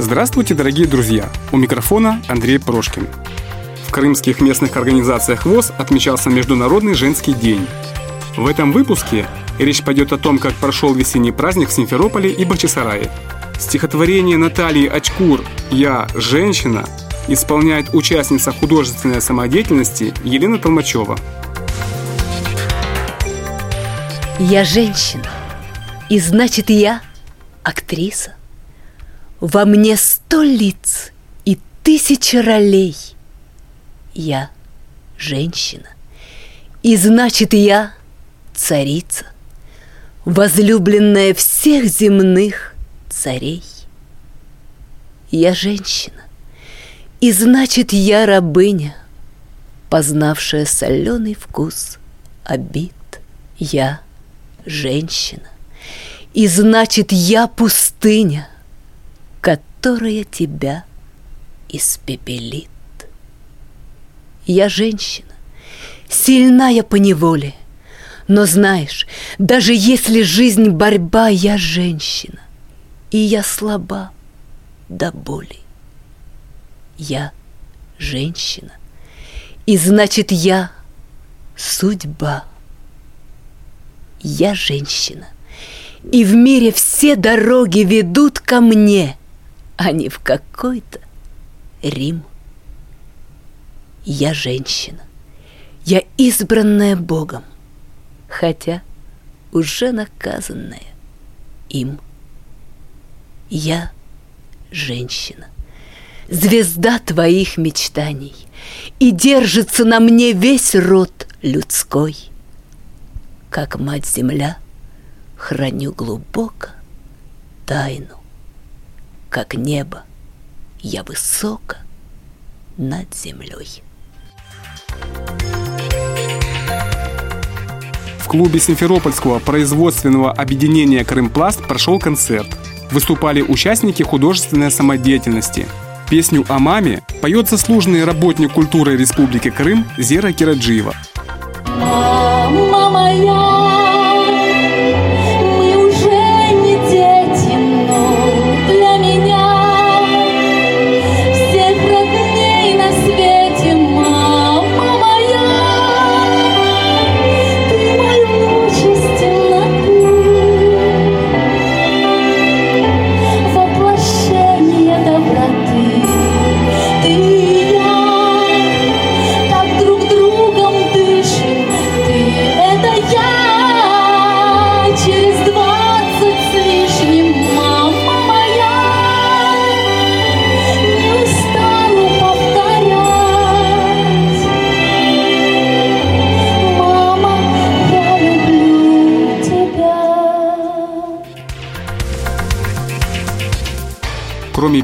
Здравствуйте, дорогие друзья! У микрофона Андрей Прошкин. В крымских местных организациях ВОЗ отмечался Международный женский день. В этом выпуске речь пойдет о том, как прошел весенний праздник в Симферополе и Бахчисарае. Стихотворение Натальи Очкур «Я – женщина» исполняет участница художественной самодеятельности Елена Толмачева. Я женщина, и значит я актриса. Во мне сто лиц и тысячи ролей. Я женщина, и значит я царица, возлюбленная всех земных царей. Я женщина, и значит я рабыня, познавшая соленый вкус обид. Я женщина, и значит я пустыня, которая тебя испепелит. Я женщина, сильная по неволе, но знаешь, даже если жизнь борьба, я женщина, и я слаба до боли. Я женщина, и значит я судьба. Я женщина, и в мире все дороги ведут ко мне – а не в какой-то Рим. Я женщина, я избранная Богом, хотя уже наказанная им. Я женщина, звезда твоих мечтаний, и держится на мне весь род людской. Как мать-земля храню глубоко тайну как небо, я высоко над землей. В клубе Симферопольского производственного объединения «Крымпласт» прошел концерт. Выступали участники художественной самодеятельности. Песню о маме поет заслуженный работник культуры Республики Крым Зера Кираджиева. Мама моя,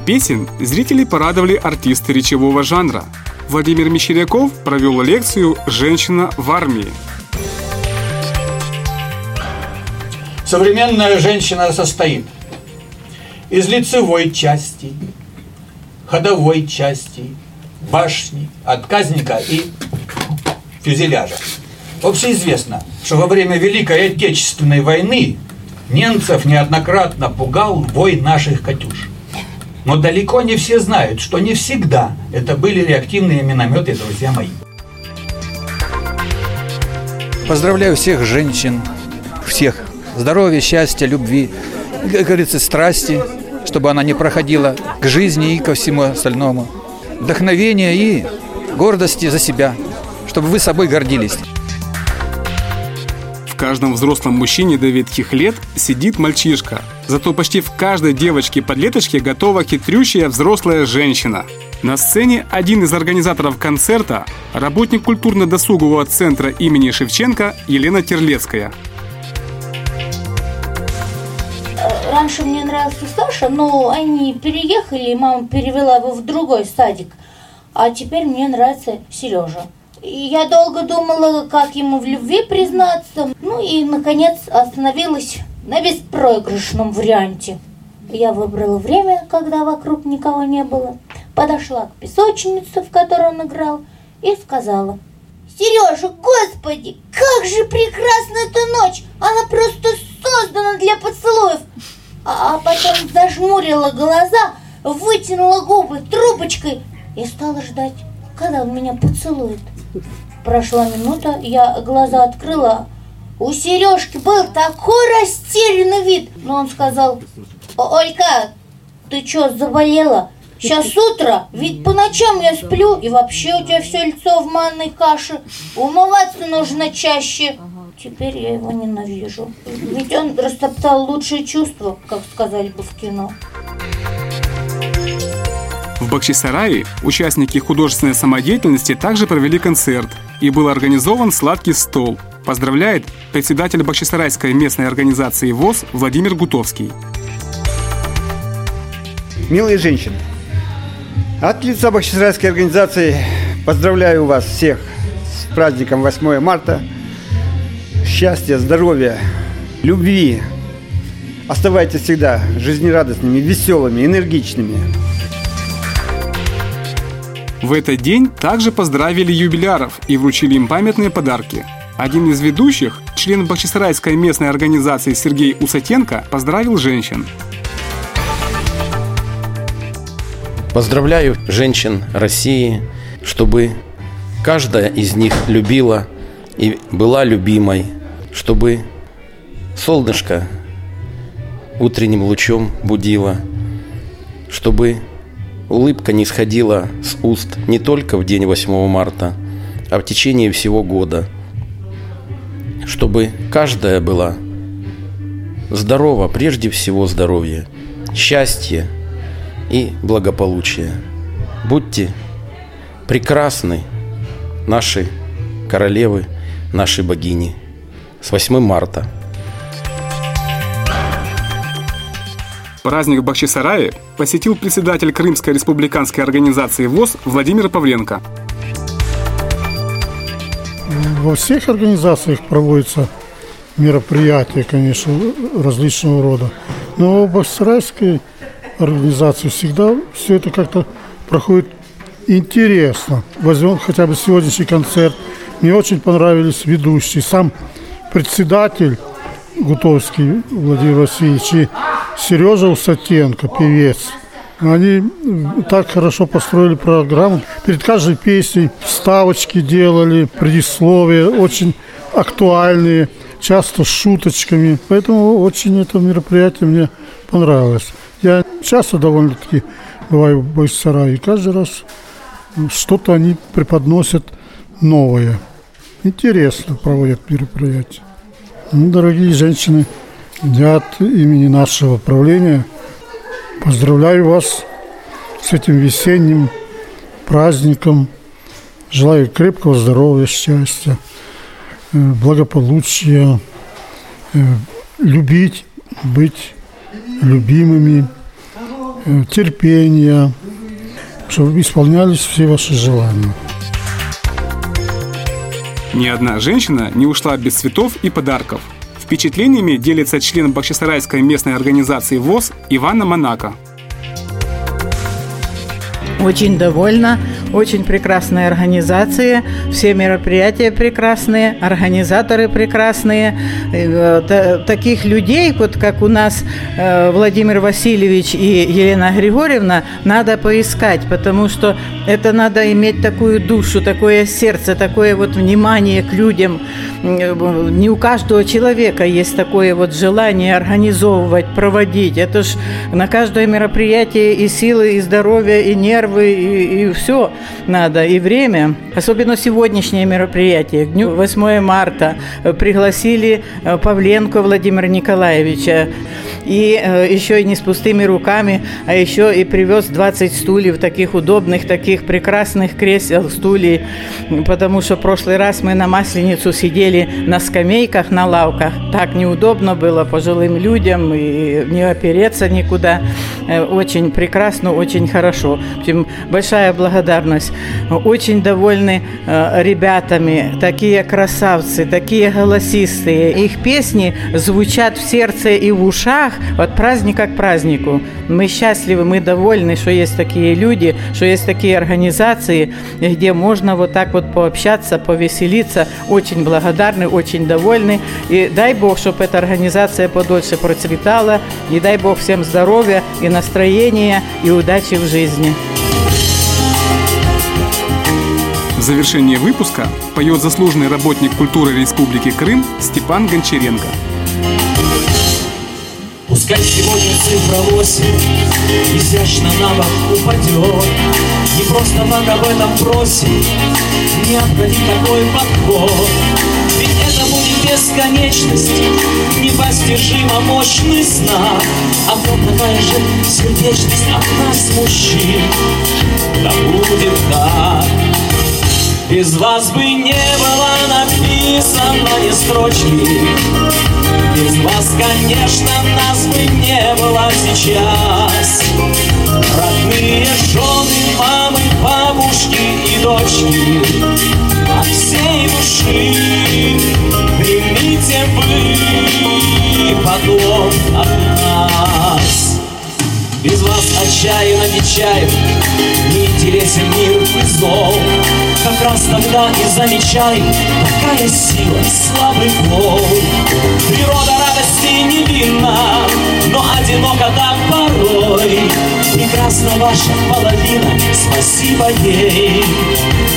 песен, зрителей порадовали артисты речевого жанра. Владимир Мещеряков провел лекцию «Женщина в армии». Современная женщина состоит из лицевой части, ходовой части, башни, отказника и фюзеляжа. Общеизвестно, что во время Великой Отечественной войны немцев неоднократно пугал бой наших «Катюш». Но далеко не все знают, что не всегда это были реактивные минометы, друзья мои. Поздравляю всех женщин, всех. Здоровья, счастья, любви, как говорится, страсти, чтобы она не проходила к жизни и ко всему остальному. Вдохновения и гордости за себя, чтобы вы собой гордились. В каждом взрослом мужчине до ветхих лет сидит мальчишка. Зато почти в каждой девочке-подлеточке готова хитрющая взрослая женщина. На сцене один из организаторов концерта, работник культурно-досугового центра имени Шевченко Елена Терлецкая. раньше мне нравился Саша, но они переехали, и мама перевела его в другой садик. А теперь мне нравится Сережа. Я долго думала, как ему в любви признаться. Ну и, наконец, остановилась на беспроигрышном варианте. Я выбрала время, когда вокруг никого не было, подошла к песочнице, в которой он играл, и сказала, «Сережа, господи, как же прекрасна эта ночь! Она просто создана для поцелуев!» А, а потом зажмурила глаза, вытянула губы трубочкой и стала ждать, когда он меня поцелует. Прошла минута, я глаза открыла. У Сережки был такой растерянный вид, но он сказал, Олька, ты что, заболела? Сейчас утро, ведь по ночам я сплю, и вообще у тебя все лицо в манной каше. Умываться нужно чаще. Теперь я его ненавижу. Ведь он растоптал лучшие чувства, как сказали бы в кино. В Бахчисарае участники художественной самодеятельности также провели концерт, и был организован сладкий стол. Поздравляет председатель Бахчисарайской местной организации ВОЗ Владимир Гутовский. Милые женщины, от лица Бахчисарайской организации поздравляю вас всех с праздником 8 марта. Счастья, здоровья, любви. Оставайтесь всегда жизнерадостными, веселыми, энергичными. В этот день также поздравили юбиляров и вручили им памятные подарки. Один из ведущих, член Бахчисарайской местной организации Сергей Усатенко, поздравил женщин. Поздравляю женщин России, чтобы каждая из них любила и была любимой, чтобы солнышко утренним лучом будило, чтобы улыбка не сходила с уст не только в день 8 марта, а в течение всего года, чтобы каждая была здорова, прежде всего здоровье, счастье – и благополучия. Будьте прекрасны, наши королевы, наши богини. С 8 марта. Праздник в Бахчисарае посетил председатель Крымской республиканской организации ВОЗ Владимир Павленко. Во всех организациях проводятся мероприятия, конечно, различного рода. Но в Бахчисарайской организацию, всегда все это как-то проходит интересно. Возьмем хотя бы сегодняшний концерт. Мне очень понравились ведущие. Сам председатель Гутовский Владимир Васильевич и Сережа Усатенко, певец. Они так хорошо построили программу. Перед каждой песней вставочки делали, предисловия очень актуальные, часто с шуточками. Поэтому очень это мероприятие мне понравилось. Я часто довольно-таки бываю в Байсарае, и каждый раз что-то они преподносят новое. Интересно проводят мероприятия. Ну, дорогие женщины, я от имени нашего правления поздравляю вас с этим весенним праздником. Желаю крепкого здоровья, счастья, э, благополучия, э, любить, быть любимыми, Э, терпения, чтобы исполнялись все ваши желания. Ни одна женщина не ушла без цветов и подарков. Впечатлениями делится член Бахчисарайской местной организации ВОЗ Ивана Монако. Очень довольна, очень прекрасная организация, все мероприятия прекрасные, организаторы прекрасные. Э, таких людей, вот как у нас э, Владимир Васильевич и Елена Григорьевна, надо поискать, потому что это надо иметь такую душу, такое сердце, такое вот внимание к людям. Не у каждого человека есть такое вот желание организовывать, проводить. Это ж на каждое мероприятие и силы, и здоровье, и нервы, и, и все надо, и время. Особенно сегодняшнее мероприятие, дню 8 марта, пригласили э, Павленко Владимира Николаевича. И э, еще и не с пустыми руками, а еще и привез 20 стульев, таких удобных, таких прекрасных кресел, стульев, потому что в прошлый раз мы на Масленицу сидели на скамейках, на лавках. Так неудобно было пожилым людям и не опереться никуда. Э, очень прекрасно, очень хорошо. В общем, большая благодарность. Очень довольны э, ребятами. Такие красавцы, такие голосистые. Их песни звучат в сердце и в ушах от праздника к празднику. Мы счастливы, мы довольны, что есть такие люди, что есть такие организации, где можно вот так вот пообщаться, повеселиться. Очень благодарны, очень довольны. И дай Бог, чтобы эта организация подольше процветала. И дай Бог всем здоровья и настроения и удачи в жизни. В завершение выпуска поет заслуженный работник культуры Республики Крым Степан Гончаренко. Пускай сегодня цифра 8 изящно на бок упадет Не просто так об этом просим, необходим такой подход. Ведь это будет бесконечность, непостижимо мощный знак. А вот такая же сердечность от нас, мужчин. Да будет так. Без вас бы не было написано ни строчки Без вас, конечно, нас бы не было сейчас. Родные жены, мамы, бабушки и дочки От всей души. Примите вы поклон от нас. Без вас отчаянно нечаев Не интересен мир и зол Как раз тогда и замечай Какая сила слабый пол ваша половина. Спасибо ей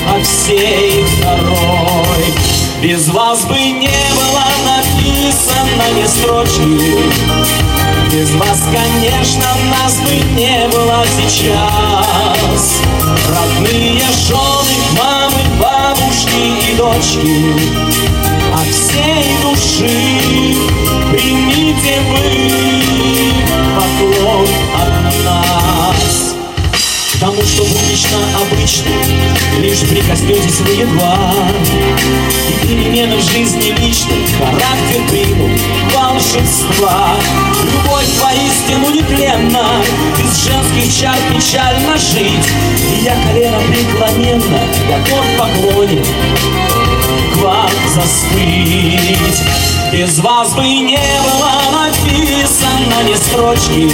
От всей второй. Без вас бы не было написано ни строчки без вас, конечно, нас бы не было сейчас. Родные жены, мамы, бабушки и дочки обычно Лишь прикоснетесь вы едва. И перемены в жизни личной Характер примут волшебства. Любовь поистину нетленна Без женских чар печально жить. И я колено преклоненно Готов в поклоне к вам застыть Без вас бы не было написано ни строчки.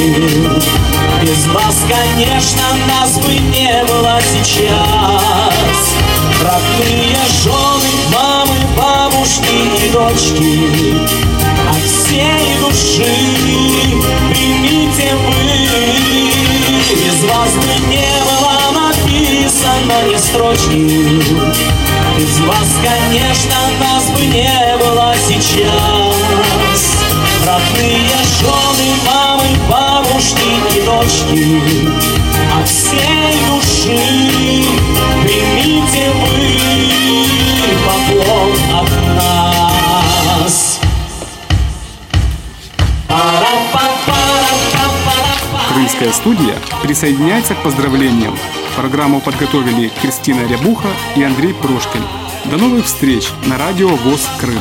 Без вас, конечно, нас бы не было сейчас. Родные жены, мамы, бабушки и дочки От всей души примите вы. Без вас бы не было написано ни строчки дочки От всей души примите вы поклон от нас Крымская студия присоединяется к поздравлениям Программу подготовили Кристина Рябуха и Андрей Прошкин. До новых встреч на радио ВОЗ Крым.